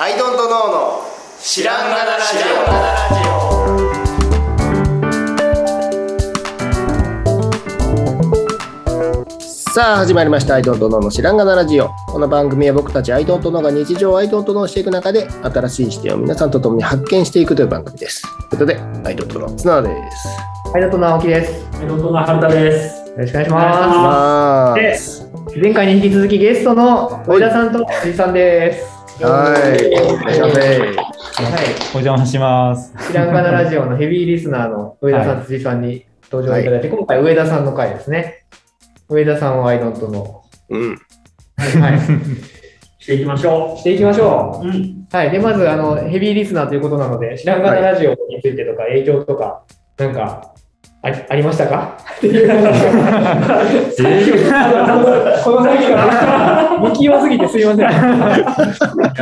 アイドントノーの知らんがなラジオさあ始まりましたアイドントノーの知らんがなラジオこの番組は僕たちアイドントノーが日常をアイドントノーしていく中で新しい視点を皆さんと共に発見していくという番組ですということでアイドントノー綱田ですはい、どうも直樹です。よはい、どうも、春田です。ろしくお願いしま。ますで、前回に引き続きゲストの上田さんと辻さんです。はいお願いしますはお邪魔します。い、知らんがなラジオのヘビーリスナーの上田さん、は辻さんに登場いただいて、今回上田さんの回ですね。上田さんはアイドントの。うんはい、していきましょしていきましょう。うん。う。はい、で、まず、あの、ヘビーリスナーということなので、知らんがなラジオについてとか、影響とか、なんか、ありありましたか？っていう話が この先が不器用すぎてすいません。いや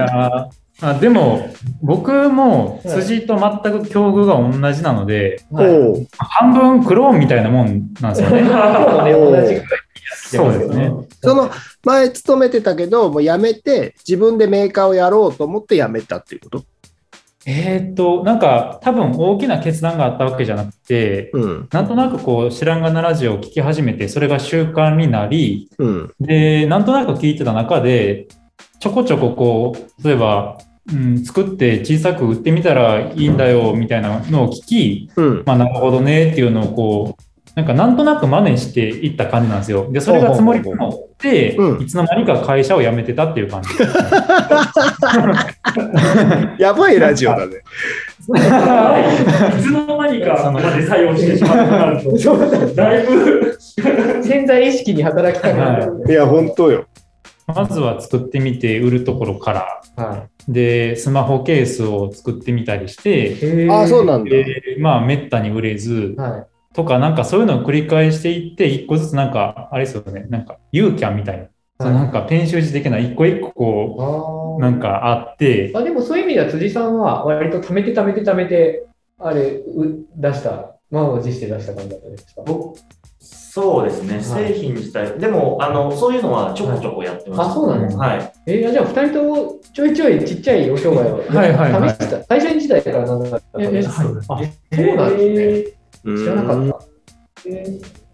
ーあでも、僕も辻と全く境遇が同じなので、はい半分クローンみたいなもんなんですよね。そうですね。その前勤めてたけどもう辞めて自分でメーカーをやろうと思って辞めたっていうこと？えーっと、なんか多分大きな決断があったわけじゃなくて、うん。なんとなくこう、知らんがなラジオを聞き始めて、それが習慣になり、うん。で、なんとなく聞いてた中で、ちょこちょここう、例えば、うん、作って小さく売ってみたらいいんだよみたいなのを聞き、うん。まあ、なるほどねっていうのをこう、なんかなんとなく真似していった感じなんですよ。で、それが積もり込まって、うん。いつの間にか会社を辞めてたっていう感じ。やばいラジオだね。いつの間にかまで採用してしまったなると、だいぶ、潜在意識に働きかけてる。んでいや本当よ。まずは作ってみて売るところから、はで、スマホケースを作ってみたりして、い。あそうなんだ。でまあ、めったに売れず、はい。とか、なんかそういうのを繰り返していって、一個ずつなんか、あれですよね、なんか、ユーキャンみたいな、そのなんか、ペン習字的な一個一個こう、なんかあって、あでもそういう意味では辻さんは割と貯めて貯めて貯めて、あれ、う出した、満を持して出した感じだったんですか？僕そうですね、い。製品自体、でもあのそういうのはちょこちょこやってました。あ、そうなんですか？はい、えーじゃあ二人ともちょいちょいちっちゃいお商売をはいはいはい。試してた。会社員時代からなんだったんですか？ええあ、そうなんですね。知らなかうんった。えー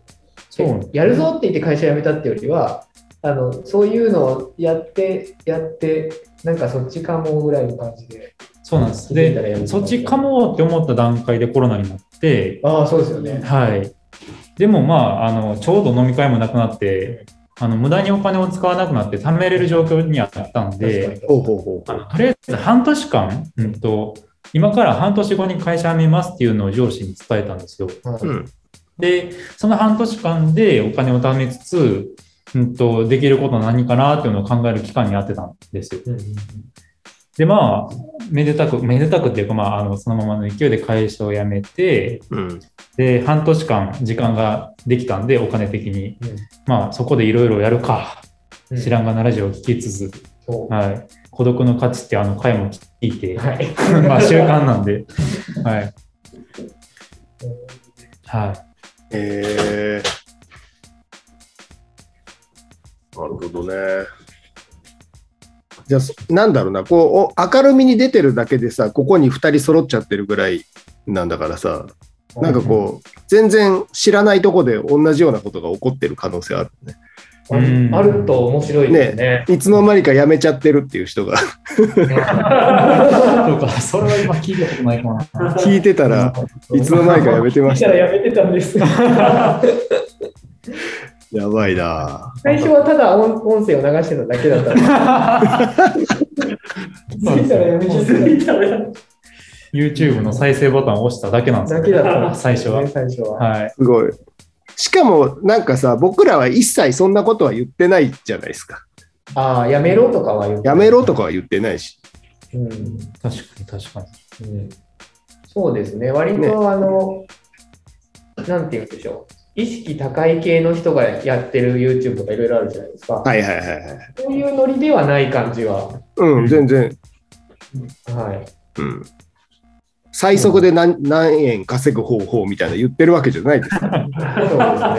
そうやるぞって言って会社辞めたってよりは、あのそういうのをやって、やって、なんかそっちかもぐらいの感じで。そうなんです。で、そっちかもって思った段階でコロナになって、ああ、そうですよね。はい。でもまあ、あの、ちょうど飲み会もなくなって、あの、無駄にお金を使わなくなって貯めれる状況にあったんで、とりあえず半年間、うんと、今から半年後に会社辞めますっていうのを上司に伝えたんですよ。はいうんで、その半年間でお金を貯めつつ、うんと、できることは何かなっていうのを考える期間にやってたんですよ。うんうんで、まあ、めでたく、めでたくっていうか、まあ、あの、そのままの勢いで会社を辞めて、うんで、半年間時間ができたんで、お金的に。うんまあ、そこでいろいろやるか。うん知らんがなラジオを聞きつつ、はい。孤独の価値ってあの回も聞いて、はい。まあ、習慣なんで、はい。はい。えー、なるほどねじゃあそなんだろうなこうお明るみに出てるだけでさここに2人揃っちゃってるぐらいなんだからさなんかこう全然知らないとこで同じようなことが起こってる可能性あるねあると面白いですね。いつの間にか辞めちゃってるっていう人が そうか、それは今聞いたことないかな。聞いてたらいつの間にか辞めてましたね見たらやめてたんです。やばいな最初はただ音音声を流してただけだった。気づいたらやめちゃってた。YouTube の再生ボタンを押しただけなんですよだけだった最初はね。最初は。はい。すごいしかもなんかさ僕らは一切そんなことは言ってないじゃないですか。ああ、やめろとかは言ってやめろとかは言ってないし。うん確かに確かに。うん。そうですね、割と、ねあの、なんて言うんでしょう、意識高い系の人がやってる YouTube とかいろいろあるじゃないですか。はいはいはいはいそういうノリではない感じは。うん全然。はい。うん最速で何何円稼ぐ方法みたいな言ってるわけじゃないです。そうです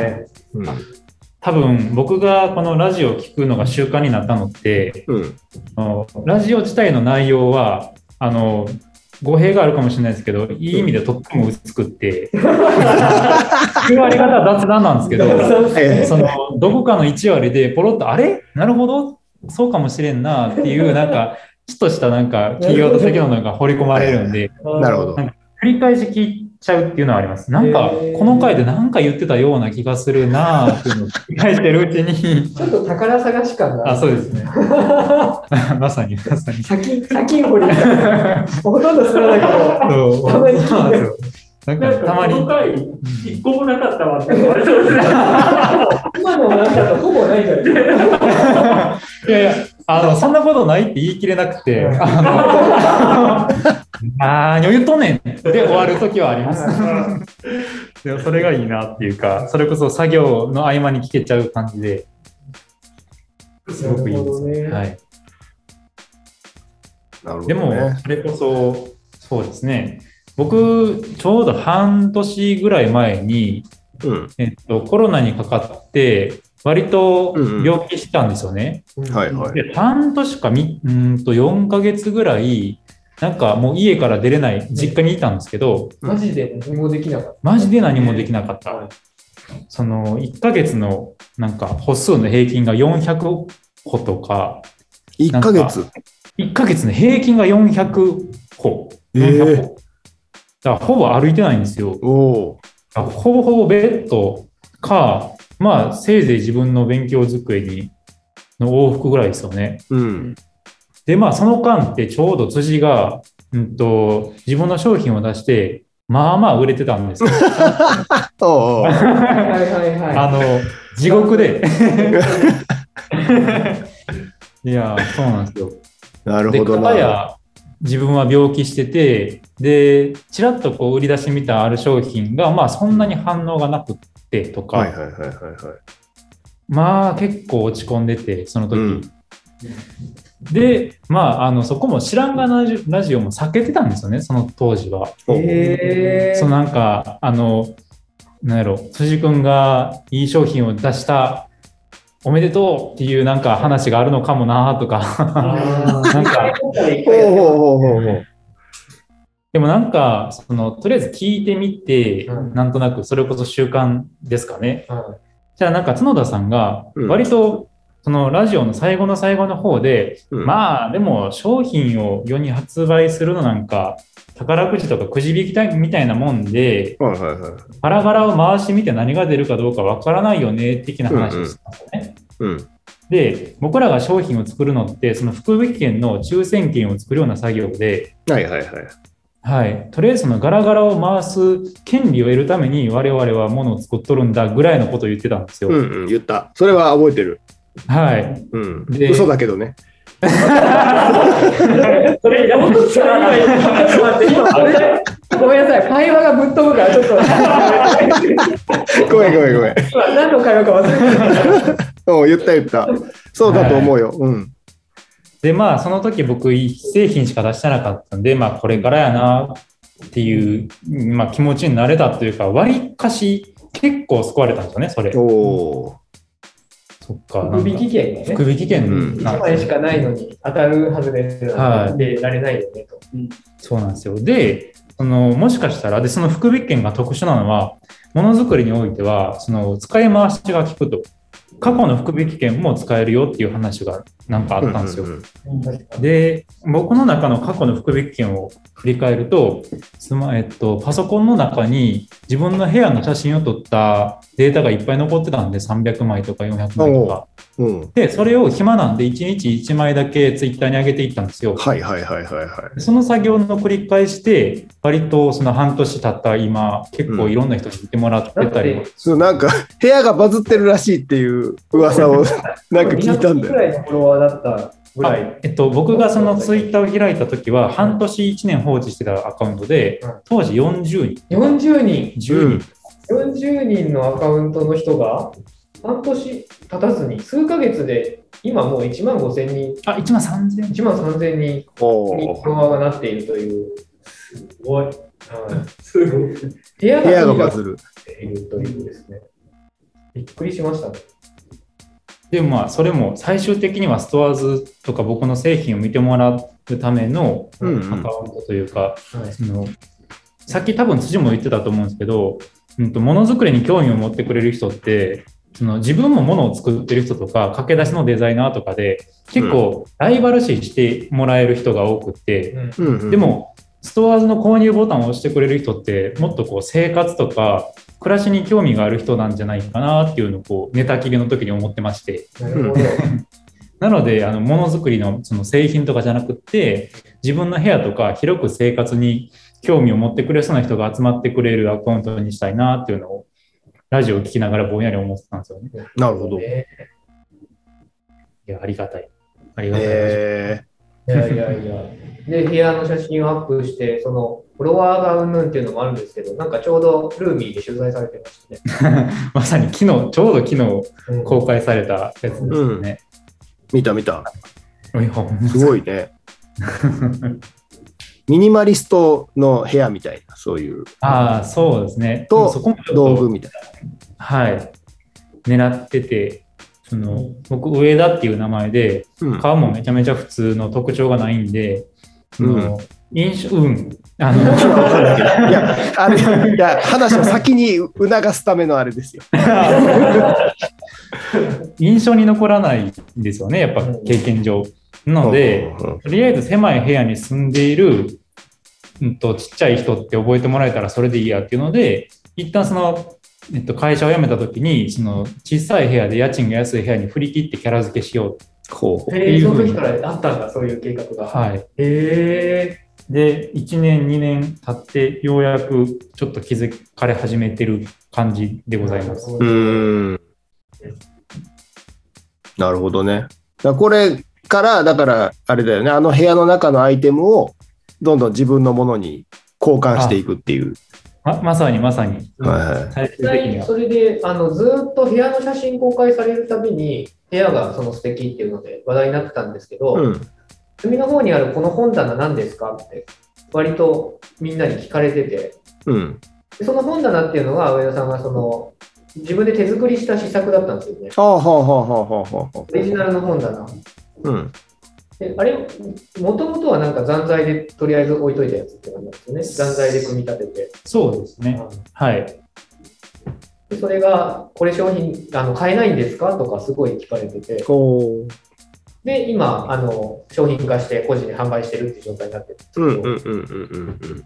ね。うん多分僕がこのラジオを聞くのが習慣になったのって、うん。ラジオ自体の内容は、あの、語弊があるかもしれないですけど、いい意味でとっても薄くって、9割方は雑談なんですけど、えそのどこかの1割でポロッと、あれ？なるほど、そうかもしれんなっていう、なんか、ちょっとしたなんか企業的なのが掘り込まれるんで、えなるほど。繰り返し聞いちゃうっていうのはあります。なんかこの回で何か言ってたような気がするなーっていうのを繰り返してるうちに、ちょっと宝探し感があ、そうですね。まさに、まさに。先、先掘り。ほとんど知らないけど。そうたまに聞いてそうなんですよなんなんかかたまにこの回、一個もなかったわって言われてますね。今のなんだとほぼないじゃないですか。いやいや、あの、そんなことないって言い切れなくて、あの、何を言っとんねんで終わるときはあります。でもそれがいいなっていうか、それこそ作業の合間に聞けちゃう感じで、すごくいいですね。ねはい。なるほど、ね。でも、それこそ、そうですね。僕、ちょうど半年ぐらい前に、うん。えっと、コロナにかかって、割と病気したんですよね。はいはい。で、半年かみ、うーんと4ヶ月ぐらい、なんかもう家から出れない、実家にいたんですけど、マジで何もできなかっマジで何もできなかった。はいその、1ヶ月のなんか歩数の平均が400歩とか、1ヶ月？1ヶ月の平均が400歩。えー400歩。だからほぼ歩いてないんですよ。おおあほぼほぼベッドか、まあ、せいぜい自分の勉強机にの往復ぐらいですよね。ー。うん。で、まあ、その間ってちょうど辻が、うんと、自分の商品を出して、まあまあ売れてたんですよ。おうおうた。はいはいはあの、地獄で。いや、そうなんですよ。で、なるほどな。片や自分は病気してて、で、ちらっとこう売り出してみたある商品が、まあそんなに反応がなくってとか、はいはいはいはいはい。まあ結構落ち込んでて、その時。うん。で、まあ、あの、そこも知らんがなラジラジオも避けてたんですよね、その当時は。へー。そのなんか、あの、なんやろ、辻君がいい商品を出した、おめでとうっていうなんか話があるのかもなとか、なんか、でもなんか、その、とりあえず聞いてみて、うんなんとなくそれこそ習慣ですかね。はじゃあなんか角田さんが、うん割と、そのラジオの最後の最後の方で、うんまあでも商品を世に発売するのなんか、宝くじとかくじ引きたいみたいなもんで、はいはいはい。ガラガラを回してみて何が出るかどうかわからないよね、的な話をしてたんですよね。うん。で、僕らが商品を作るのって、その福引券の抽選券を作るような作業で、はいはいはい。はい、とりあえずそのガラガラを回す権利を得るために我々はものを作っとるんだぐらいのことを言ってたんですよ。うんうん、言った。それは覚えてる。はい。うん。で嘘だけどね。それ、山本さん。ごめんなさい、会話がぶっ飛ぶから、ちょっと、ごめんごめんごめん。今 何の会話か忘れてた。うん、言った言った。そうだと思うよ。うん。で、まあ、その時僕、1製品しか出してなかったんで、まあ、これからやなっていう、まあ、気持ちになれたというか、割かし結構救われたんですよね、それ。おおそっか。福引券ね。福引券うん1枚しかないのに当たるはずですはいでられないよねと。そうなんですよ。で、そのもしかしたら、で、その福引券が特殊なのは、ものづくりにおいては、その使い回しが効くと。過去の福引券も使えるよっていう話がなんかあったんですよ。うんで、僕の中の過去の福引券を振り返ると、スマえっと、パソコンの中に自分の部屋の写真を撮ったデータがいっぱい残ってたんで、300枚とか400枚とか。うん。で、それを暇なんで1日1枚だけツイッターに上げていったんですよ。はいはいはいはいはい。その作業の繰り返しで、割とその半年経った今、結構いろんな人に見てもらってたり、だってそうなんか部屋がバズってるらしいっていう噂を なんか聞いたんだよ。ぐらいのフォロワーだったぐらあい。えっと、僕がそのツイッターを開いた時は、半年1年放置してたアカウントでうん、当時40人、40人、10人、40人のアカウントの人が半年経たずに数ヶ月で今もう1万5千人、あ、1万3000 1万3千人におフォロワーがなっているという、すごい。はい すごい。部屋ががバズる。いるというですね。びっくりしましたね。でもまあそれも最終的にはストアーズとか僕の製品を見てもらうためのうんうんアカウントというか、はいそのさっき多分辻も言ってたと思うんですけど、うん、とものづくりに興味を持ってくれる人ってその自分もものを作ってる人とか駆け出しのデザイナーとかで結構ライバル視してもらえる人が多くって、でもストアーズの購入ボタンを押してくれる人ってもっとこう生活とか暮らしに興味がある人なんじゃないかなっていうのをこうネタ切りの時に思ってましてなるほど。なのであのものづくりのその製品とかじゃなくって自分の部屋とか広く生活に興味を持ってくれそうな人が集まってくれるアカウントにしたいなっていうのをラジオを聞きながらぼんやり思ってたんですよね。なるほど。ねいやありがたい。ありがたい。えいやいやいや。で、部屋の写真をアップして、その、フォロワーがうんぬんっていうのもあるんですけど、なんかちょうどルーミーで取材されてましたね。まさに昨日、ちょうど昨日うん公開されたやつですよね。ー、見た見た。いやほんますごいね。ミニマリストの部屋みたいな、そういうああ、そうですね。とそこ道具みたいはい。狙ってて、その僕、上田っていう名前で、な。うん顔もめちゃめちゃ普通の特徴がないんで、その印象、うん。あの いや、あれ、いや、話を先に促すためのあれですよ。印象に残らないんですよね、やっぱ経験上。なので、とりあえず狭い部屋に住んでいる、うん、とちっちゃい人って覚えてもらえたらそれでいいやっていうので、一旦その、えっと、会社を辞めた時に、その小さい部屋で家賃が安い部屋に振り切ってキャラ付けしよほうへえ、その時からあったんだ、そういう計画う。が。はい。へえ。で、1年、2年経って、ようやくちょっと気づかれ始めてる感じでございます。うーん。なるほどね。これから、だから、あれだよね、あの部屋の中のアイテムをどんどん自分のものに交換していくっていう。ままさにまさに、はいはい最実。際それであのずーっと部屋の写真公開されるたびに部屋がその素敵っていうので話題になってたんですけど、うん。隅の方にあるこの本棚何ですかって割とみんなに聞かれててうん。でその本棚っていうのが上田さんがその自分で手作りした試作だったんですよねはあはあはあはあはあはあ。オリジナルの本棚うん。であれもともとはなんか残材でとりあえず置いといたやつって感じなんですよね残材で組み立てて、そうですね。はい。でそれがこれ商品あの買えないんですか？とかすごい聞かれててほで、今、あの、商品化して個人で販売してるっていう状態になってるんですけう。ど、うんうんうんうんうん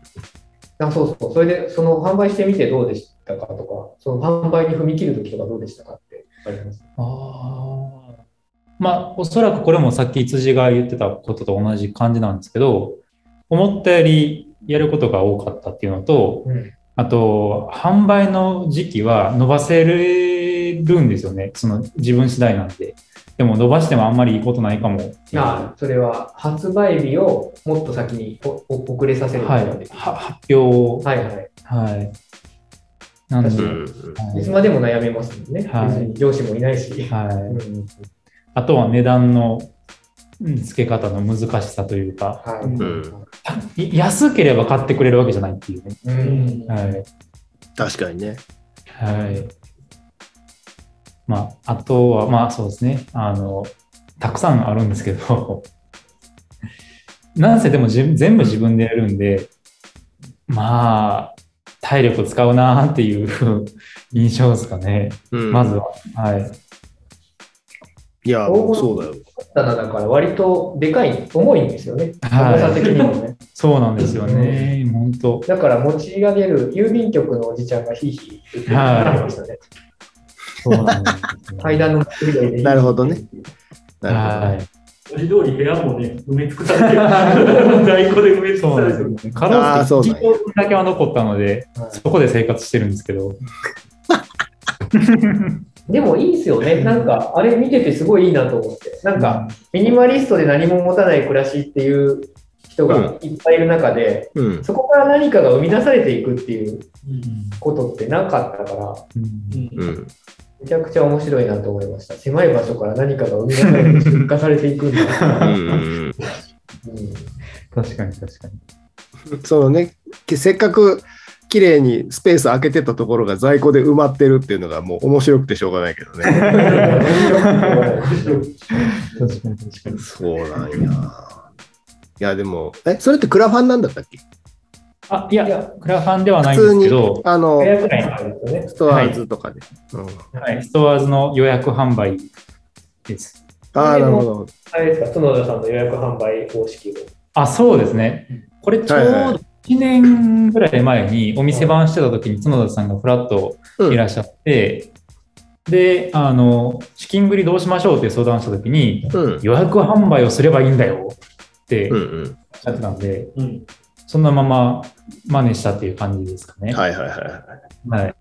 あそうそう、それで、その販売してみてどうでしたかとか、その販売に踏み切るときとかどうでしたかってあります？ああ。まあ、おそらくこれもさっき辻が言ってたことと同じ感じなんですけど、思ったよりやることが多かったっていうのと、うん。あと、販売の時期は伸ばせるんですよね。その自分次第なんで。でも伸ばしてもあんまりいいことないかも。あそれは発売日をもっと先におお遅れさせるはい。発表。はいはい。はい。なんで、確うんはいいつまでも悩めますもんね。はい上司もいないし。はい。うんあとは値段のうん付け方の難しさというか、はいうんい安ければ買ってくれるわけじゃないっていうね。うんはい。確かにね。はい。まあ、あとは、まあそうですね。あの、たくさんあるんですけど、なんせでもじ全部自分でやるんで、まあ、体力使うなっていう 印象ですかね。うんまずは。はい。いや、もうそうだよ。棚だから割とでかい、重いんですよね。はい重さ的にもね。そうなんですよね。本当。だから持ち上げる郵便局のおじちゃんがヒーヒー言ってましたね。そうなんですよ階段の。なるほどね。なるはい。文字通り部屋もね、埋め尽くされてる。在庫で埋め尽そうくされてる。ね。かろうじてそうなんや1だけは残ったので、はいそこで生活してるんですけど。でもいいですよね。なんか、あれ見ててすごいいいなと思って。なんか、ミニマリストで何も持たない暮らしっていう人がいっぱいいる中で。うん。そこから何かが生み出されていくっていううんことってなかったから、うんうん。めちゃくちゃ面白いなと思いました。狭い場所から何かが生み出されて出荷されていくんだうな。ん確かに確かに。そのね、せっかく綺麗にスペース空けてたところが在庫で埋まってるっていうのがもう面白くてしょうがないけどね。確かに確かに。そうなんや。いや、でも、え、それってクラファンなんだったっけ？あ、いや、クラファンではないんですけど、あの。ストアーズとかで。うん、はい、ストアーズの予約販売です。ああ、なるほど。あれですか、角田さんの予約販売方式を。あ、そうですね。これちょうはいはいど1年ぐらい前にお店番してた時に角田さんがフラッとうんいらっしゃって、で、あの、資金繰りどうしましょうって相談した時に、うん。予約販売をすればいいんだよっておっうんうん。しゃってたんで、うん。そのまま真似したっていう感じですかね。はいはいはいはい。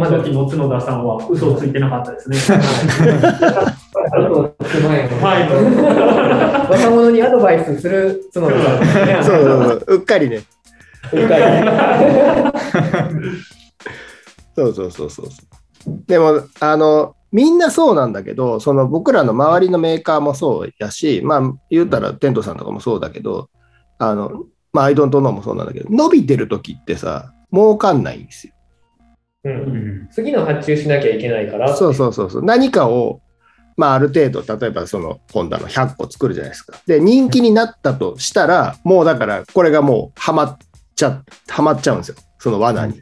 はい。まだ時の角田さんは嘘をついてなかったですね。若者にアドバイスする角田さん。そうそうそう。うっかりね。うっかりそうそうそうそうそう。でも、あの、みんなそうなんだけど、その僕らの周りのメーカーもそうやし、まあ、言ったらテントさんとかもそうだけど、あの、まあ、アイドントノーもそうなんだけど、伸びてる時ってさ、儲かんないんですよ。ううんん次の発注しなきゃいけないから。そうそうそうそう。何かを、まあ、ある程度、例えばその、ホンダの100個作るじゃないですか。で、人気になったとしたら、もうだから、これがもう、はまっちゃ、はまっちゃうんですよ。その罠に。うん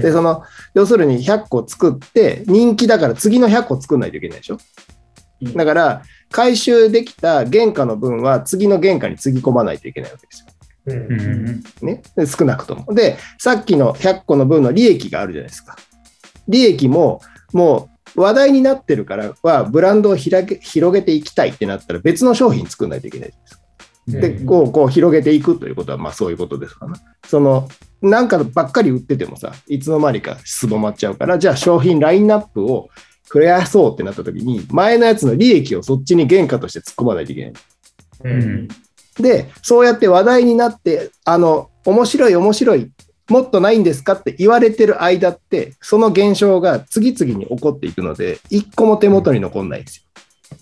で、その、要するに100個作って、人気だから次の100個作んないといけないでしょ？だから、回収できた原価の分は次の原価につぎ込まないといけないわけですよ。うんうんうんね。で少なくとも。で、さっきの100個の分の利益があるじゃないですか。利益も、もう話題になってるからは、ブランドを広げ広げていきたいってなったら別の商品作んないといけないじゃないですか。で、うんこう、こう広げていくということは、まあそういうことですからね。その、なんかばっかり売っててもさ、いつの間にかすぼまっちゃうから、じゃあ商品ラインナップを増やそうってなった時に、前のやつの利益をそっちに原価として突っ込まないといけない。ううんんで、そうやって話題になって、あの、面白い面白い、もっとないんですかって言われてる間って、その現象が次々に起こっていくので、一個も手元に残んないんですよ。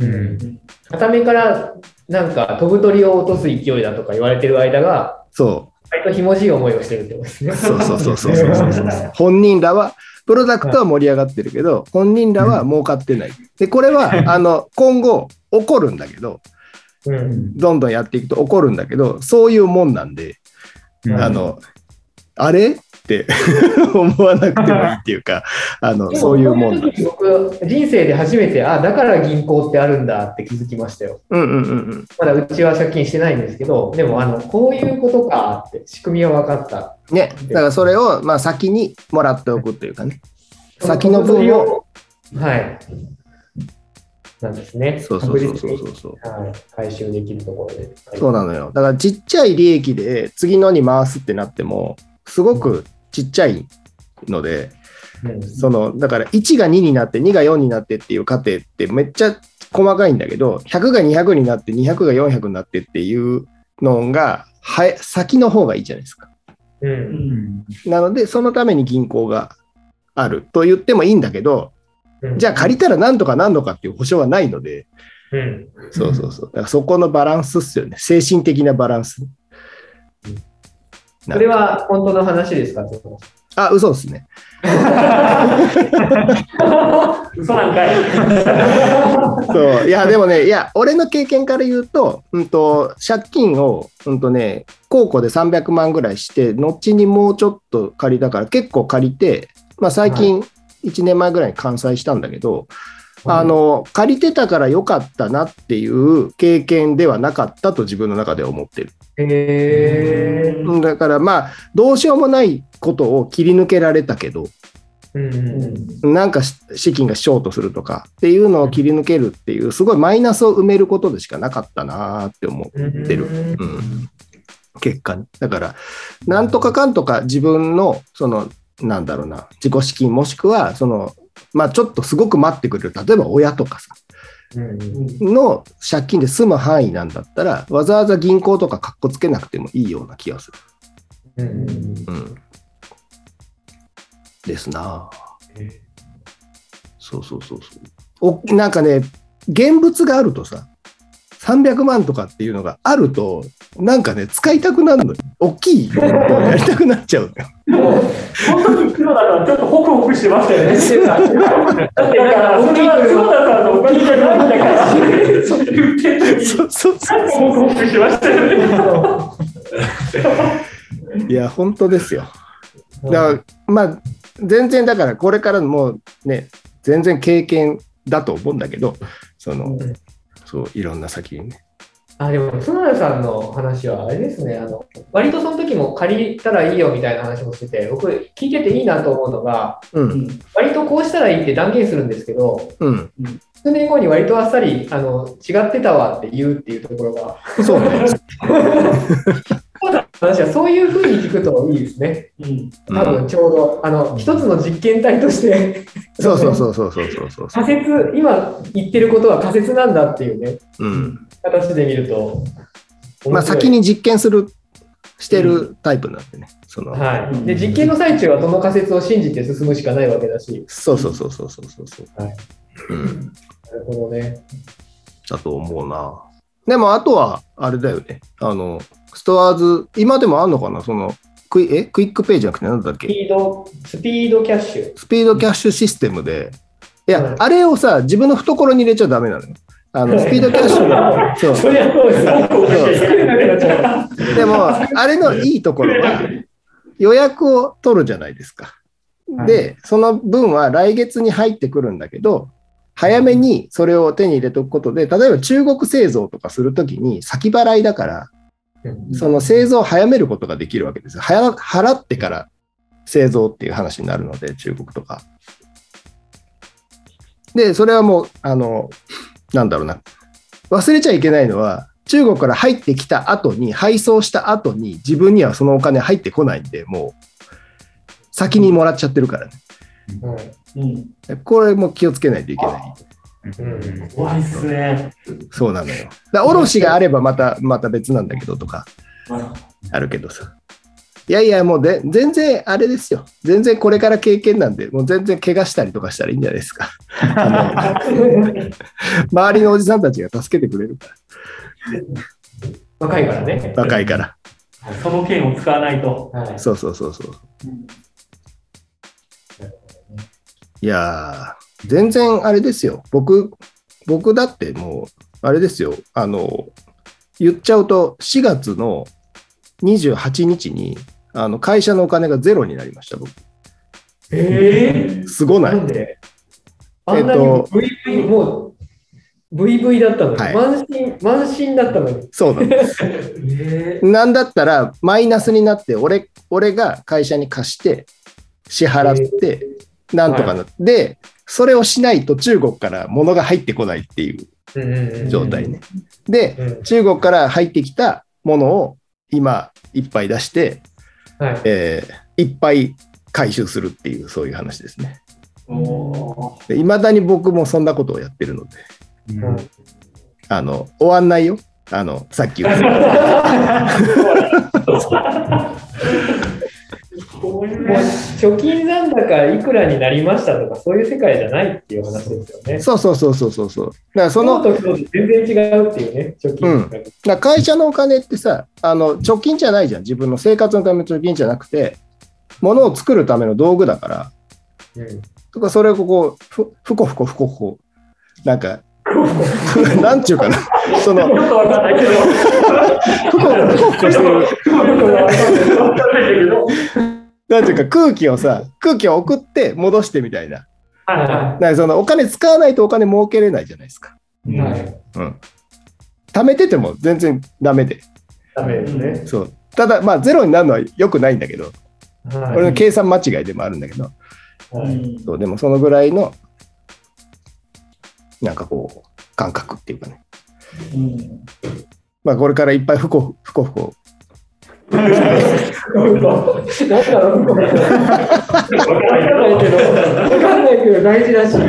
うん片目からなんか飛ぶ鳥を落とす勢いだとか言われてる間が、そ割とひもじい思いをしてるってことですねう。。そうそうそうそうそうそうそう。本人らは、プロダクトは盛り上がってるけど、本人らは儲かってない。で、これは、あの、今後起こるんだけど、うんどんどんやっていくと起こるんだけど、そういうもんなんで、うんあの、あれって 思わなくてもいいっていうか、あの、そういうもんなんです。僕、人生で初めて、あ、だから銀行ってあるんだって気づきましたよ。うんうんうんうん。まだうちは借金してないんですけど、でも、あの、こういうことかって、仕組みは分かった。ね、だからそれを、まあ、先にもらっておくというかね、先の分を、はい。なんですね。そうそうそうそうそうそう。はい。回収できるところで。はいそうなのよ。だからちっちゃい利益で次のに回すってなっても、すごくちっちゃいので、うんその、だから1が2になって2が4になってっていう過程ってめっちゃ細かいんだけど、100が200になって200が400になってっていうのが、は先の方がいいじゃないですか。う。うんんなので、そのために銀行があると言ってもいいんだけど、うんじゃあ借りたら何とか何とかっていう保証はないので、うん。そうそうそう。だからそこのバランスっすよね。精神的なバランス。これは本当の話ですか？あ、嘘ですね。嘘なんかい。そう。いや、でもね、いや、俺の経験から言うと、うんと、借金を、うんとね、高校で300万ぐらいして、後にもうちょっと借りたから、結構借りて、まあ最近、1年前ぐらいに完済したんだけど、あの、借りてたから良かったなっていう経験ではなかったと自分の中では思ってる。へだからまあ、どうしようもないことを切り抜けられたけど、うんうんなんかし資金がショートするとかっていうのを切り抜けるっていう、すごいマイナスを埋めることでしかなかったなーって思ってる。うんうん、結果に。だから、なんとかかんとか自分の、その、なんだろうな、自己資金もしくは、その、まあちょっとすごく待ってくれる、例えば親とかさ、うんの借金で済む範囲なんだったら、わざわざ銀行とかかっこつけなくてもいいような気がする。うんうん。ですなあ。そうそうそうそう。おなんかね、現物があるとさ、300万とかっていうのがあると、なんかね、使いたくなるのよ。大きいやりたくなっちゃうのよ。もう、本当に黒田さん、ちょっとホクホクしてましたよね。だって、なんか、それは黒田さんのお金じゃないんだから、言ってるのに、そうそうそなんかホクホクしてましたよね。う。いや、本当ですよ。だから、まあ、全然だから、これからもうね、全然経験だと思うんだけど、その、そう、いろんな先にね。あでも角田さんの話はあれですね。あの割とその時も借りたらいいよみたいな話もしてて僕聞いてていいなと思うのがうん、割とこうしたらいいって断言するんですけどうん、数年後に割とあっさりあの違ってたわって言うっていうところが。そうね。話はそういうふうに聞くといいですね。うん。多分ちょうど、あの一つの実験体として。そうそうそうそうそうそうそう。仮説今言ってることは仮説なんだっていうね。うん。形で見ると。まあ、先に実験する、してるタイプなんでね。その、はい、で実験の最中はその仮説を信じて進むしかないわけだし。そうそうそうそうそうそうそう。はい。うん。なるほどね。だと思うな。でも、あとは、あれだよね。あの、ストアーズ、今でもあんのかな？その、クイえ？クイックペイじゃなくて、なんでしたっけピードスピードキャッシュ。スピードキャッシュシステムで、いや、はいあれをさ、自分の懐に入れちゃダメなのよ。あの、スピードキャッシュが、そう。そりゃでも、あれのいいところは、予約を取るじゃないですか。で、その分は来月に入ってくるんだけど、早めにそれを手に入れておくことで、例えば中国製造とかするときに先払いだから、その製造を早めることができるわけですよ。払ってから製造っていう話になるので、中国とか。で、それはもう、あの、なんだろうな。忘れちゃいけないのは、中国から入ってきた後に、配送した後に、自分にはそのお金入ってこないんで、もう、先にもらっちゃってるからね。はいうんこれも気をつけないといけない。うん怖いっすね。そうなのよ。だから卸があればまた、また別なんだけどとか、あるけどさ。いやいや、もうで全然あれですよ。全然これから経験なんで、もう全然怪我したりとかしたらいいんじゃないですか。周りのおじさんたちが助けてくれるか若いからね。ら、若いから。その剣を使わないと。はいそうそうそうそう。いやー、全然あれですよ。僕、僕だってもう、あれですよ。あの、言っちゃうと、4月の28日に、あの会社のお金がゼロになりました、僕。えすごないなんで？あんなにえっと VV、もう VV だったのに、はい満身、満身だったのに？そうなんです。えなんだったら、マイナスになって、俺、俺が会社に貸して、支払って、なんとかなって、で、それをしないと中国から物が入ってこないっていう状態ね。で、うん中国から入ってきたものを今いっぱい出して、はい。えーいっぱい回収するっていうそういう話ですね。いまだに僕もそんなことをやってるので、うんあの終わんないよ。あのさっき言った。もう貯金残高いくらになりましたとか、そういう世界じゃないっていう話ですよね。そうそうそうそうそうそう。だからその全然違うっていうね、貯金残高。だから会社のお金ってさあの貯金じゃないじゃん自分の生活のための貯金じゃなくて物を作るための道具だからうんとかそれをこうふふこふこふこふこなんか なんちゅうかなそのよくわかんないけど。ふこふこしてるなんていうか空気をさ空気を送って戻してみたいな。はいはだからそのお金使わないとお金儲けれないじゃないですか、い。はい。うん、貯めてても全然ダメで。ダメですね。そう。ただまあゼロになるのは良くないんだけど。はい。俺の計算間違いでもあるんだけど。はい。そうでもそのぐらいのなんかこう感覚っていうかね。まあこれからいっぱいふこふこふこなんだろう、わかんないけど、わかんないけど大事だし、向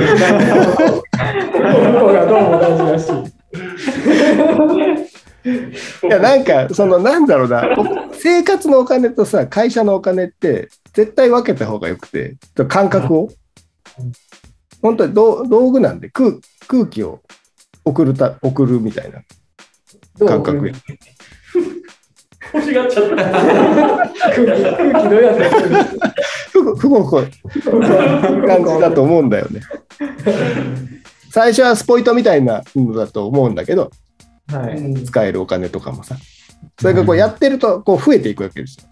こうがどうも大事だし。いやなんかそのなんだろうな生活のお金とさ会社のお金って絶対分けた方がよくて感覚を本当に道道具なんで空空気を送るた送るみたいな感覚や。欲しがっちゃった。空気空気どうやってふごふごふこ感じだと思うんだよね。最初はスポイトみたいなのだと思うんだけど、はい。使えるお金とかもさ。それがこうやってるとこう増えていくわけですよ。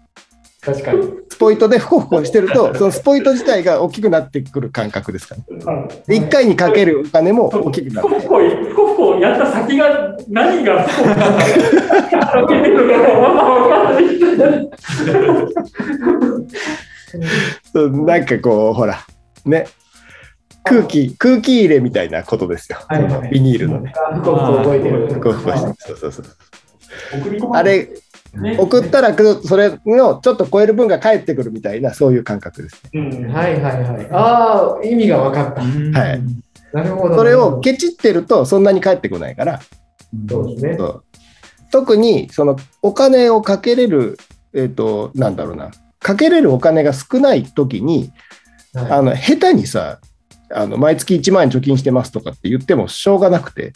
確かに。スポイトでふこふこしてると、そのスポイト自体が大きくなってくる感覚ですから。で1回にかけるお金も大きくなって。ふこふこ、ふこふこやった先が何がふこふこなのかてるのかまま分かんなんかこう、ほら、ね。空気、空気入れみたいなことですよ。はいはいビニールのね。ふこふこ動いてる。ふこふこしてる。そうそうそう。送り込まあれ、ね送ったら、それのちょっと超える分が返ってくるみたいな、そういう感覚です。うんはいはいはい。ああ、意味が分かった。はいなるほど。それをケチってると、そんなに返ってこないから、そうですね。そう特にそのお金をかけれる、えっ、と、なんだろうな、かけれるお金が少ない時に、はいあの下手にさあの、毎月1万円貯金してますとかって言ってもしょうがなくて、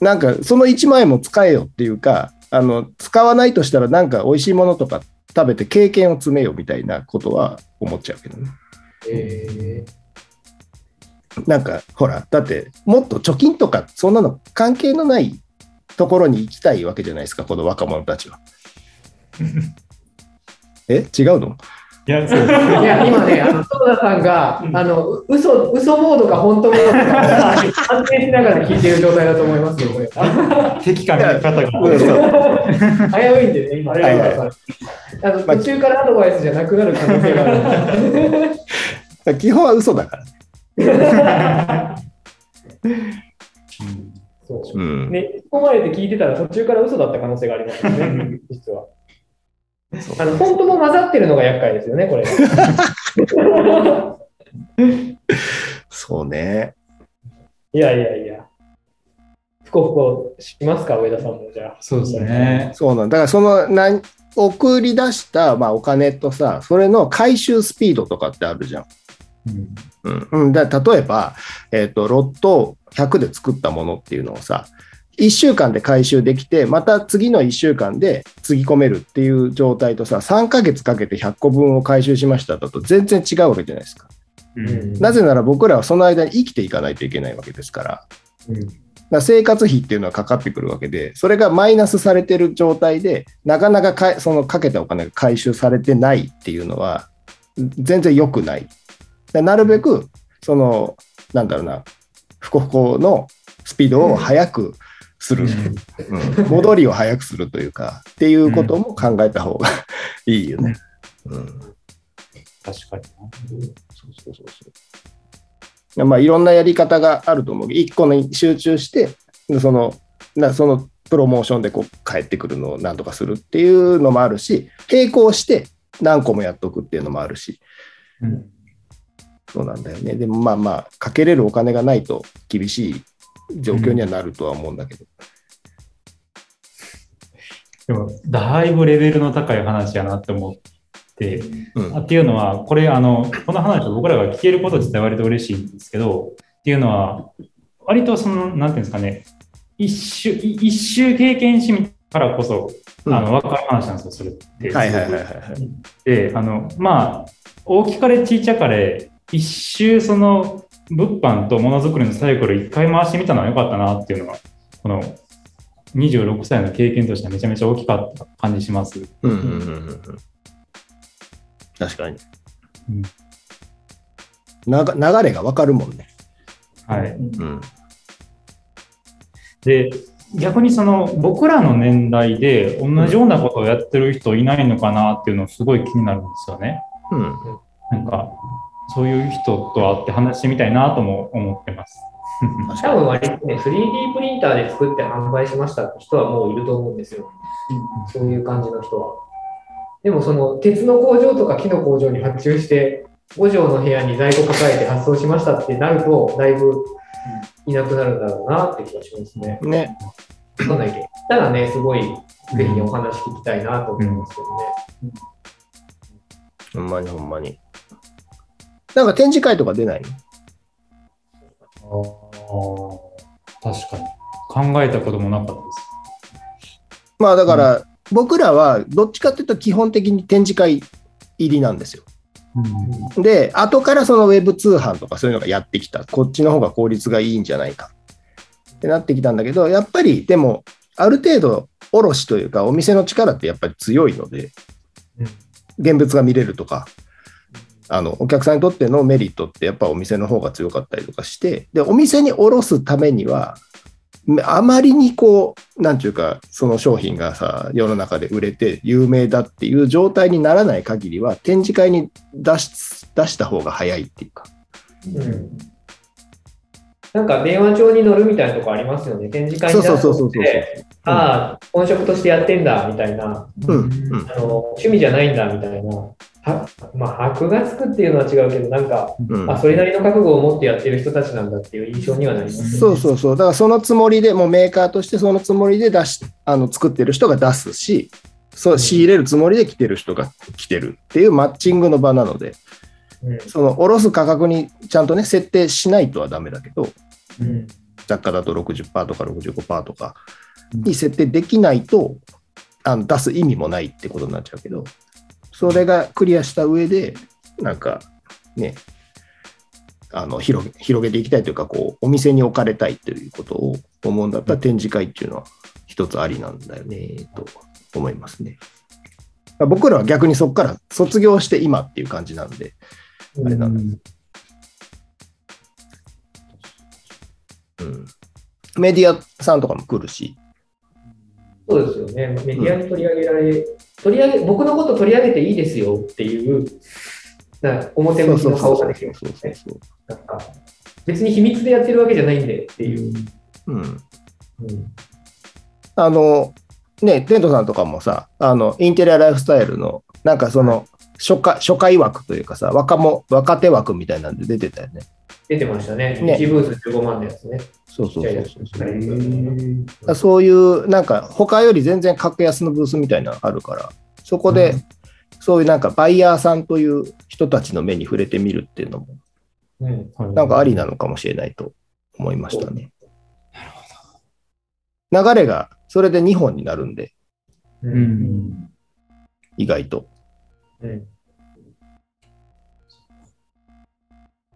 なんかその1万円も使えよっていうか、あの使わないとしたら、なんか美味しいものとか食べて経験を詰めようみたいなことは思っちゃうけどね。えなんかほら、だってもっと貯金とかそんなの関係のないところに行きたいわけじゃないですか、この若者たちは。え違うの？いや、いや、今ね、あの、園田さんが、あの、嘘、嘘モードか本当モードか、安定しながら聞いている状態だと思いますよ、これ。敵か味方が。危ういんでね、今。はいはいあの途中からアドバイスじゃなくなる可能性がある。基本は嘘だから。そううんね、突っ込まれて聞いてたら途中から嘘だった可能性がありますよね、実は。あの本当も混ざってるのが厄介ですよね、これ。そうね。いやいやいや。ふこふこしますか、上田さんも、じゃあ。そうですね。そうなんだからその何送り出した、まあ、お金とさそれの回収スピードとかってあるじゃん。うんうん、だ例えば、えー、とロット100で作ったものっていうのをさ1週間で回収できてまた次の1週間でつぎ込めるっていう状態とさ3ヶ月かけて100個分を回収しましただと全然違うわけじゃないですか。うんなぜなら僕らはその間に生きていかないといけないわけですから。うん生活費っていうのはかかってくるわけで、それがマイナスされてる状態で、なかなかかそのかけたお金が回収されてないっていうのは、全然良くない。なるべく、その、なんだろうな、ふこふこのスピードを速くする、うん戻りを速くするというか、っていうことも考えた方がいいよね。うん確かに。そうそうそうそう。まあ、いろんなやり方があると思う。一個に集中して、その、なそのプロモーションでこう帰ってくるのを何とかするっていうのもあるし、並行して何個もやっとくっていうのもあるし、うんそうなんだよね。でもまあまあ、かけれるお金がないと厳しい状況にはなるとは思うんだけど。でも、だいぶレベルの高い話やなって思って、うんあっていうのは、これ、あの、この話を僕らが聞けること自体割と嬉しいんですけど、っていうのは、割とその、なんていうんですかね、一周、い一周経験しみたからこそ、うんあの、分かる話なんですよ、それって。はいはいはいはいはい。で、あの、まあ、大きかれ小さかれ、一周その物販とものづくりのサイクル一回回してみたのは良かったなっていうのが、この26歳の経験としてはめちゃめちゃ大きかった感じします。うんうんうんうんうん確かに。うんなが流れがわかるもんね。はい。うん。で、逆にその僕らの年代で同じようなことをやってる人いないのかなっていうのすごい気になるんですよね。うん。なんか、そういう人と会って話してみたいなとも思ってます。多分割とね、3D プリンターで作って販売しましたって人はもういると思うんですよ。そういう感じの人は。でもその鉄の工場とか木の工場に発注して、5畳の部屋に在庫抱えて発送しましたってなると、だいぶいなくなるんだろうなって気がしますね。ね。そんな意見。ただね、すごい、ぜひお話聞きたいなと思いますけどね。ほんまにほんまに。なんか展示会とか出ない？の確かに。考えたこともなかったです。まあだから、僕らはどっちかっていうと基本的に展示会入りなんですよ。で、後からそのウェブ通販とかそういうのがやってきた。こっちの方が効率がいいんじゃないかってなってきたんだけど、やっぱりでも、ある程度、卸というか、お店の力ってやっぱり強いので、現物が見れるとか、あのお客さんにとってのメリットってやっぱお店の方が強かったりとかして、で、お店に卸すためには、あまりにこう、なんていうか、その商品がさ、世の中で売れて有名だっていう状態にならない限りは、展示会に出し出した方が早いっていうか。うんなんか電話帳に乗るみたいなとこありますよね。展示会に出そうそうそうそうそうしてああ、本職としてやってんだ、みたいな。うん、うん、あの趣味じゃないんだ、みたいな。はまあ、箔がつくっていうのは違うけど、なんか、うん。あ、それなりの覚悟を持ってやってる人たちなんだっていう印象にはなります。よね。そうそうそう。だからそのつもりで、もうメーカーとしてそのつもりで出し、あの作ってる人が出すし、そう仕入れるつもりで来てる人が来てるっていうマッチングの場なので、うん。その卸す価格にちゃんとね、設定しないとはダメだけど、うん。雑貨だと60%とか65%とかに設定できないと、あの出す意味もないってことになっちゃうけど、それがクリアした上で、なんかね、あの広げ広げていきたいというかこう、お店に置かれたいということを思うんだったら、展示会っていうのは一つありなんだよねと思いますね。僕らは逆にそこから卒業して今っていう感じなんで、あれなんだうん、メディアさんとかも来るし、そうですよね。メディアに取り上げられ、取り上げ、僕のこと取り上げていいですよっていう、な表向きの顔ができますよね。なんか、別に秘密でやってるわけじゃないんでっていう。うん、うんあの、ね、テントさんとかもさ、あの、インテリアライフスタイルの、なんかその、初回、初回枠というかさ、若も、若手枠みたいなんで出てたよね。出てましたね。ね1ブース15万のやつね。そうそうそうそう。そういう、なんか、他より全然格安のブースみたいなのあるから、そこで、そういうなんか、バイヤーさんという人たちの目に触れてみるっていうのも、うん。なんかありなのかもしれないと思いましたね。流れが、それで2本になるんで、う。うんん。意外と。うん。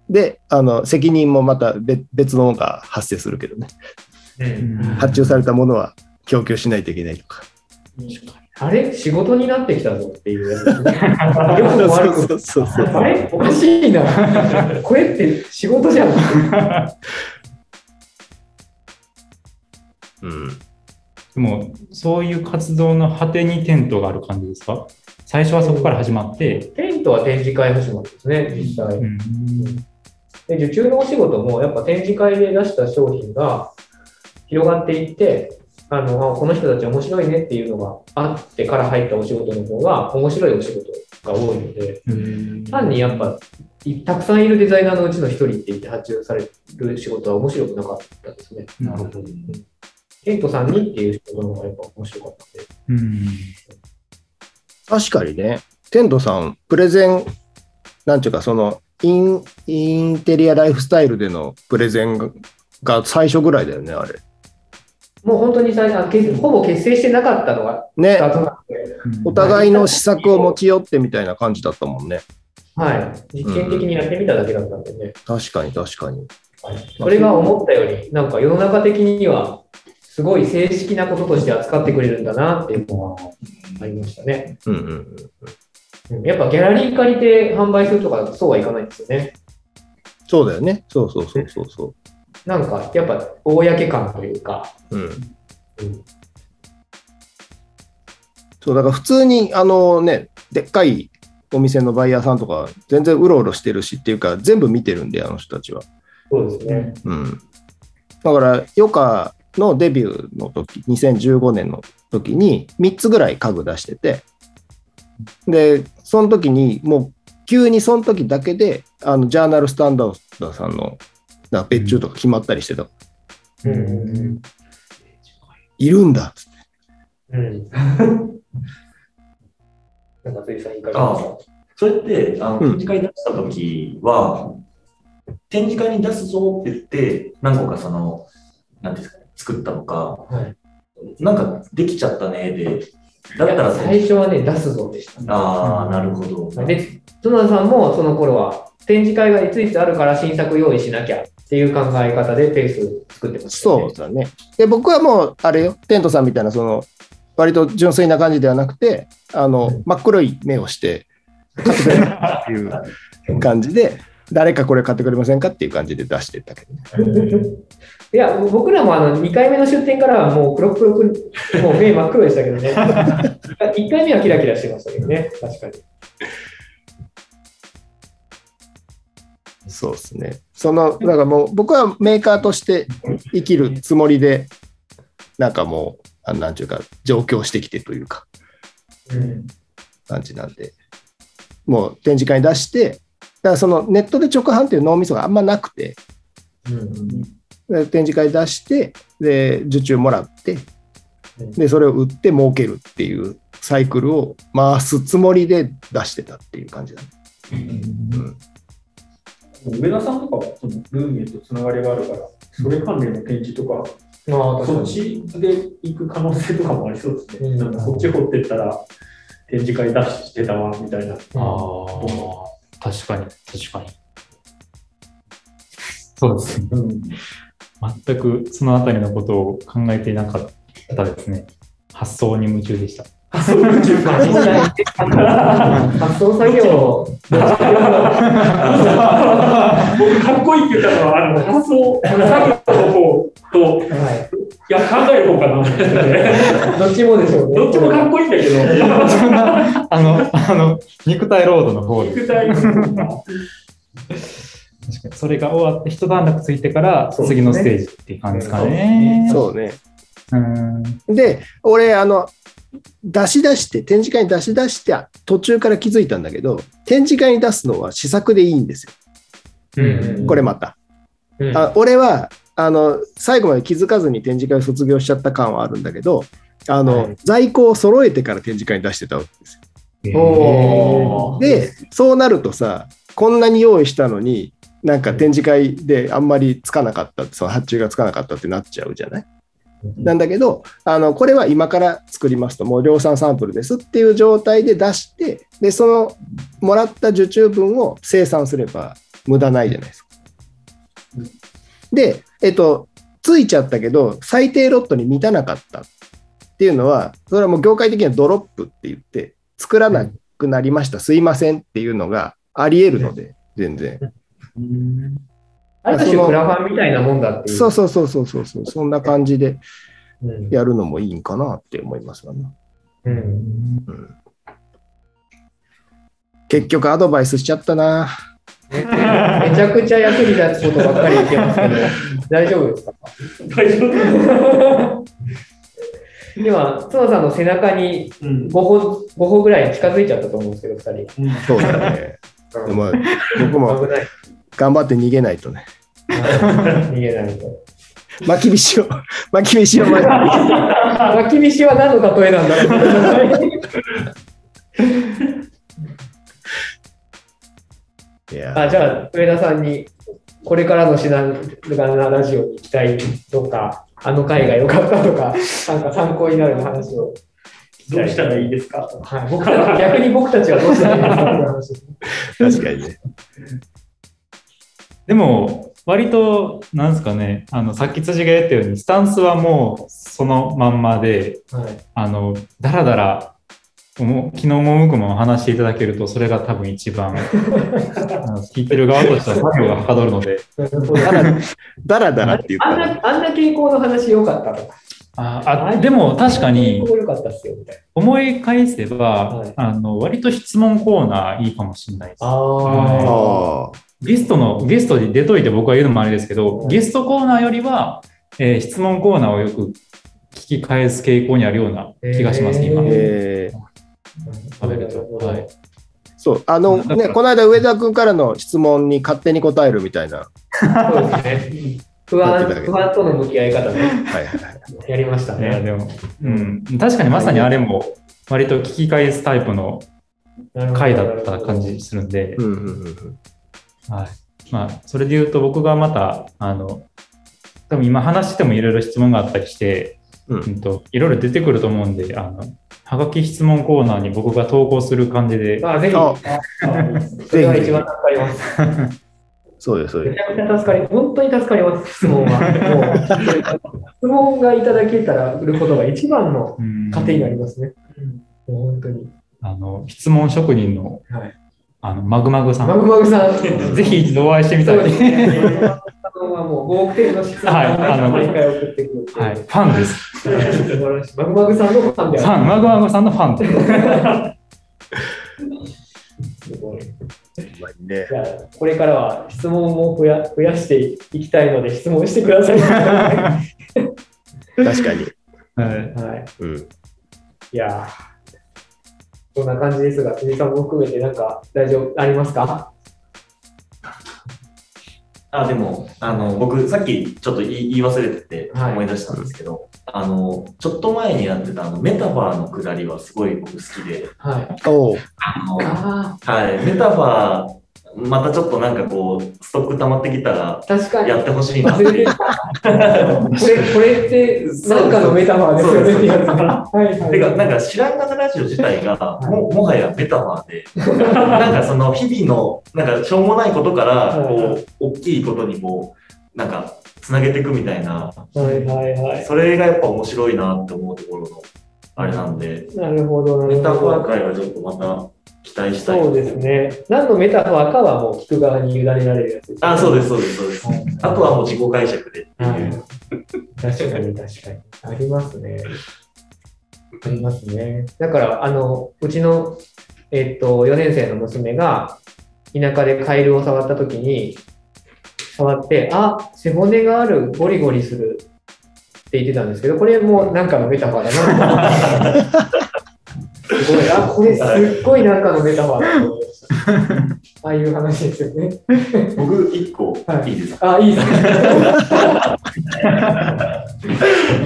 で、あの、責任もまた別別のものが発生するけどね。うん。発注されたものは供給しないといけないとか。あれ？仕事になってきたぞっていう。よくも悪くもそうそうそうあれ？おかしいな。これって仕事じゃん。うん。でも、そういう活動の果てにテントがある感じですか？最初はそこから始まって、テントは展示会始まりですね、実際。うんで受注のお仕事もやっぱ展示会で出した商品が広がっていって、あのあこの人たち面白いねっていうのがあってから入ったお仕事の方が面白いお仕事が多いので、うん単にやっぱいたくさんいるデザイナーのうちの一人って言って発注される仕事は面白くなかったですね。なるほど。テントさんにっていう仕事の方がやっぱ面白かったんで。うん確かにね、テントさん、プレゼン、なんていうか、そのイン、インテリアライフスタイルでのプレゼンがが最初ぐらいだよね、あれ。もう本当に最初、けほぼ結成してなかったのがねお互いの試作を持ち寄ってみたいな感じだったもんね。はい、実験的にやってみただけだったんでね。確かに確かに。それが思ったより、なんか世の中的には、すごい正式なこととして扱ってくれるんだなっていうのはありましたね。うんうんうん。うんやっぱギャラリー借りて販売するとか、そうはいかないんですよね。そうだよね。そうそうそうそうそなんか、やっぱ、公感というか、う。うん。うんそう、だから普通に、あのね、でっかいお店のバイヤーさんとか、全然うろうろしてるしっていうか、全部見てるんで、あの人たちは。そうですね。うん。だから、ヨカのデビューの時、2015年の時に、3つぐらい家具出してて、で、その時に、もう、急にその時だけで、あの、ジャーナルスタンダードさんの、な別注とか決まったりしてた。うん。いるんだっつってうん。なんか、辻さん、いかがですかそれって、あのうん展示会出した時は、展示会に出すぞって言って、何個かその、なんていうんですかね、作ったのか、はいなんかできちゃったねで、だったら最初はね、出すぞでした。ああ、なるほど。で、角田さんもその頃は、展示会がいついつあるから新作用意しなきゃっていう考え方でペース作ってましたよね。そうだね。で、僕はもう、あれよ、テントさんみたいな、その、割と純粋な感じではなくて、あの、真っ黒い目をして、買ってくれるっていう感じで、誰かこれ買ってくれませんかっていう感じで出してったけどね。いや、僕らもあの2回目の出店からはもう黒黒く、もう目真っ黒でしたけどね。1回目はキラキラしてましたけどね、確かに。そうですね。その、だからもう、僕はメーカーとして生きるつもりで、なんかもう、あなんていうか、上京してきてというか、うん感じなんで、もう展示会に出して、だからそのネットで直販っていう脳みそがあんまなくて、で展示会出して、で、受注もらって、で、それを売って儲けるっていうサイクルを回すつもりで出してたっていう感じだね。うん上田さんとかはそのルーミエとつながりがあるから、それ関連の展示とか、まあ、そっちで行く可能性とかもありそうですね。うん。なんかそっち掘ってったら展示会出してたわみたいな。ああ、確かに、確かに。そうですね。全くそのあたりのことを考えていなかったですね。発想に夢中でした。そういう中間発送作業、僕かっこいいって言ったのは、あの発想、作業の方と、はいや、考える方かなどっちもでしょうね。どっちもかっこいいんだけど、そんな、あの、あの、肉体労働の方で。肉体の方が確かに。それが終わって、一段落ついてから、次のステージっていう感じですかね。そうね。うん。で、俺、あの、出し出して、展示会に出し出して、途中から気づいたんだけど、展示会に出すのは試作でいいんですよ。うんこれまた。うんあ俺は、あの、最後まで気づかずに展示会を卒業しちゃった感はあるんだけど、あの、はい在庫を揃えてから展示会に出してたわけですよ。で、そうなるとさ、こんなに用意したのに、なんか展示会であんまりつかなかったって、その発注がつかなかったってなっちゃうじゃない？なんだけど、あの、これは今から作りますと、もう量産サンプルですっていう状態で出して、で、そのもらった受注分を生産すれば無駄ないじゃないですか。で、えっと、ついちゃったけど、最低ロットに満たなかったっていうのは、それはもう業界的にはドロップって言って、作らなくなりました、すいませんっていうのがあり得るので、全然。ある種クラファンみたいなもんだっていう。そうそうそうそうそうそう、そんな感じでうんやるのもいいんかなって思いますわね。うんうん結局アドバイスしちゃったな。めちゃくちゃ役に立つことばっかり言ってますけど、大丈夫ですか？大丈夫今、角さんの背中にうん5歩 ,5 歩ぐらい近づいちゃったと思うんですけど、2人。そうだね。でも僕も危ない。頑張って逃げないとね。逃げないと。巻き菱を、巻き菱を き菱は何の例えなんだろう いやあじゃあ、上田さんに、これからのシナガラジオに行きたいとか、あの回が良かったとか、なんか参考になる話を。どうしたらいいですか？はい、僕逆に僕たちはどうしたらいいですか。確かにね。でも、割と、なんですかね、あの、さっき辻が言ったように、スタンスはもうそのまんまで、はい。あの、だらだら、昨日も向くも話していただけると、それが多分一番、聞いてる側としては作業がはかどるので、だらだらだらっていうか、あんな、あんな傾向の話良かったとか。ああでも確かに思い返せば、はいあの割と質問コーナーいいかもしれないですゲストの、ゲストで出といて僕は言うのもあれですけど、ゲストコーナーよりは、えー質問コーナーをよく聞き返す傾向にあるような気がします、今。えー食べると。はい。そう、あのね、この間上田君からの質問に勝手に答えるみたいな。そうですね。不安、不安との向き合い方ではいはいはい。やりましたいや、ね。でも、うん、確かにまさにあれも、割と聞き返すタイプの回だった感じするんで、うんうんうんうんはい。まあ、それで言うと僕がまた、あの、多分今話してもいろいろ質問があったりして、うんうんといろいろ出てくると思うんで、あの、はがき質問コーナーに僕が投稿する感じで、あ、ぜひ。ああそれが一番助かります。そうです、そうです。めちゃくちゃ助かり、本当に助かります、質問は。もう、質問がいただけたら、売ることが一番のうん糧になりますね。もう本当に。あの、質問職人の、はい。あの、マグマグさマグん、マグさん、ぜひ一度お会いしてみたい。はもう5億点の質問をはいあの毎回送ってくるってはい、ファンです。マグマグさんのファンである。ファン、マグマグさんのファンで。すごい。ねじゃあ、これからは質問も増や増やしていきたいので、質問してください。は確かに。はいい。うん。いやーそんな感じですが、辻さんも含めて、なんか大丈夫ありますか？あ、でも、あの、僕、さっきちょっと言い言い忘れててはい。思い出したんですけど、あの、ちょっと前にやってたあのメタファーのくだりはすごい僕好きで、はい。あのあはい、メタファー、またちょっとなんかこう、ストック溜まってきたらあ、、確かに。やってほしいなって。これ、これって、なんかのメタファーですよねはいはい。てか、なんか知らんがなラジオ自体が、ももはやメタファーで、なんかその日々の、なんかしょうもないことから、はいこう、大きいことにこう、なんか、つなげていくみたいな、はいはいはい。それがやっぱ面白いなって思うところの、あれなんで、なるほど、なるメタフほど。ァー界はちょっとまた期待したい。そうです。ね。何のメタファーかはもう聞く側に委ねられるやつです、あ、そうです、そうです、そうです。はいあとはもう自己解釈でってはいいう。確かに確かに。ありますね。ありますね。だから、あの、うちの、えっと、4年生の娘が、田舎でカエルを触ったときに、触って、あ、背骨がある、ゴリゴリするって言ってたんですけど、これもなんかのメタファーだな。すごい、あ、これすっごいなんかのメタファーだと思いました。ああいう話ですよね。僕、一個はいいいですか、あ、いいですね。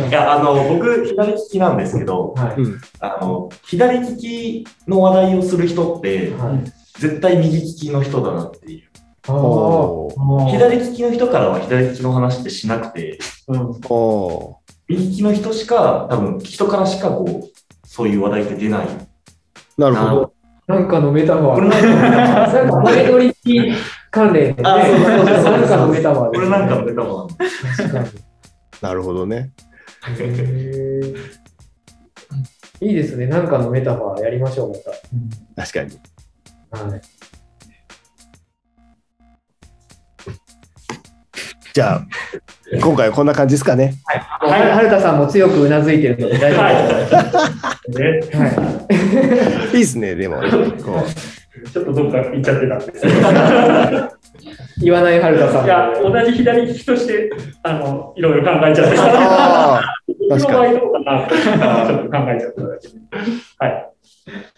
いや、あの、僕、左利きなんですけど、はい。うん。あの、左利きの話題をする人って、はい絶対右利きの人だなっていう。左利きの人からは左利きの話ってしなくて、おう右利きの人しか、多分、人からしかこう、そういう話題って出ない。なるほど。なんかのメタファー。これなんかなんか前乗り関連でね。あそうそうそうそうなんかのメタファーこれなんかのメタファー確かに。なるほどね。いいですね。なんかのメタファーやりましょう、ま確かに。た。はい。じゃあ、今回はこんな感じですかね。は春田さんも強くうなずいてるので大丈夫です。ね、はいいですね、でも。こちょっとどっか行っちゃってたんです。言わない春田さん。いや、同じ左利きとして、あの、いろいろ考えちゃってうた。ああ、僕確かに。の場合どうかなちょっと考えちゃっただけで。はい。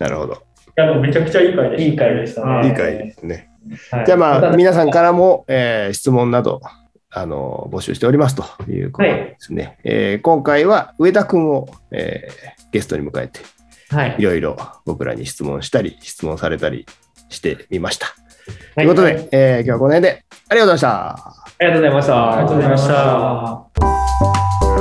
なるほど。いや、でもめちゃくちゃいい回でした。いい回でしたねいい回ですね。はいじゃあまあ、皆さんからも、えー質問など、あの、募集しておりますということですね。えー今回は上田くんを、えーゲストに迎えて、はいい。ろいろ僕らに質問したり、質問されたりしてみました。とはいいうことで、えー今日はこの辺でありがとうございました。ありがとうございました。ありがとうございました。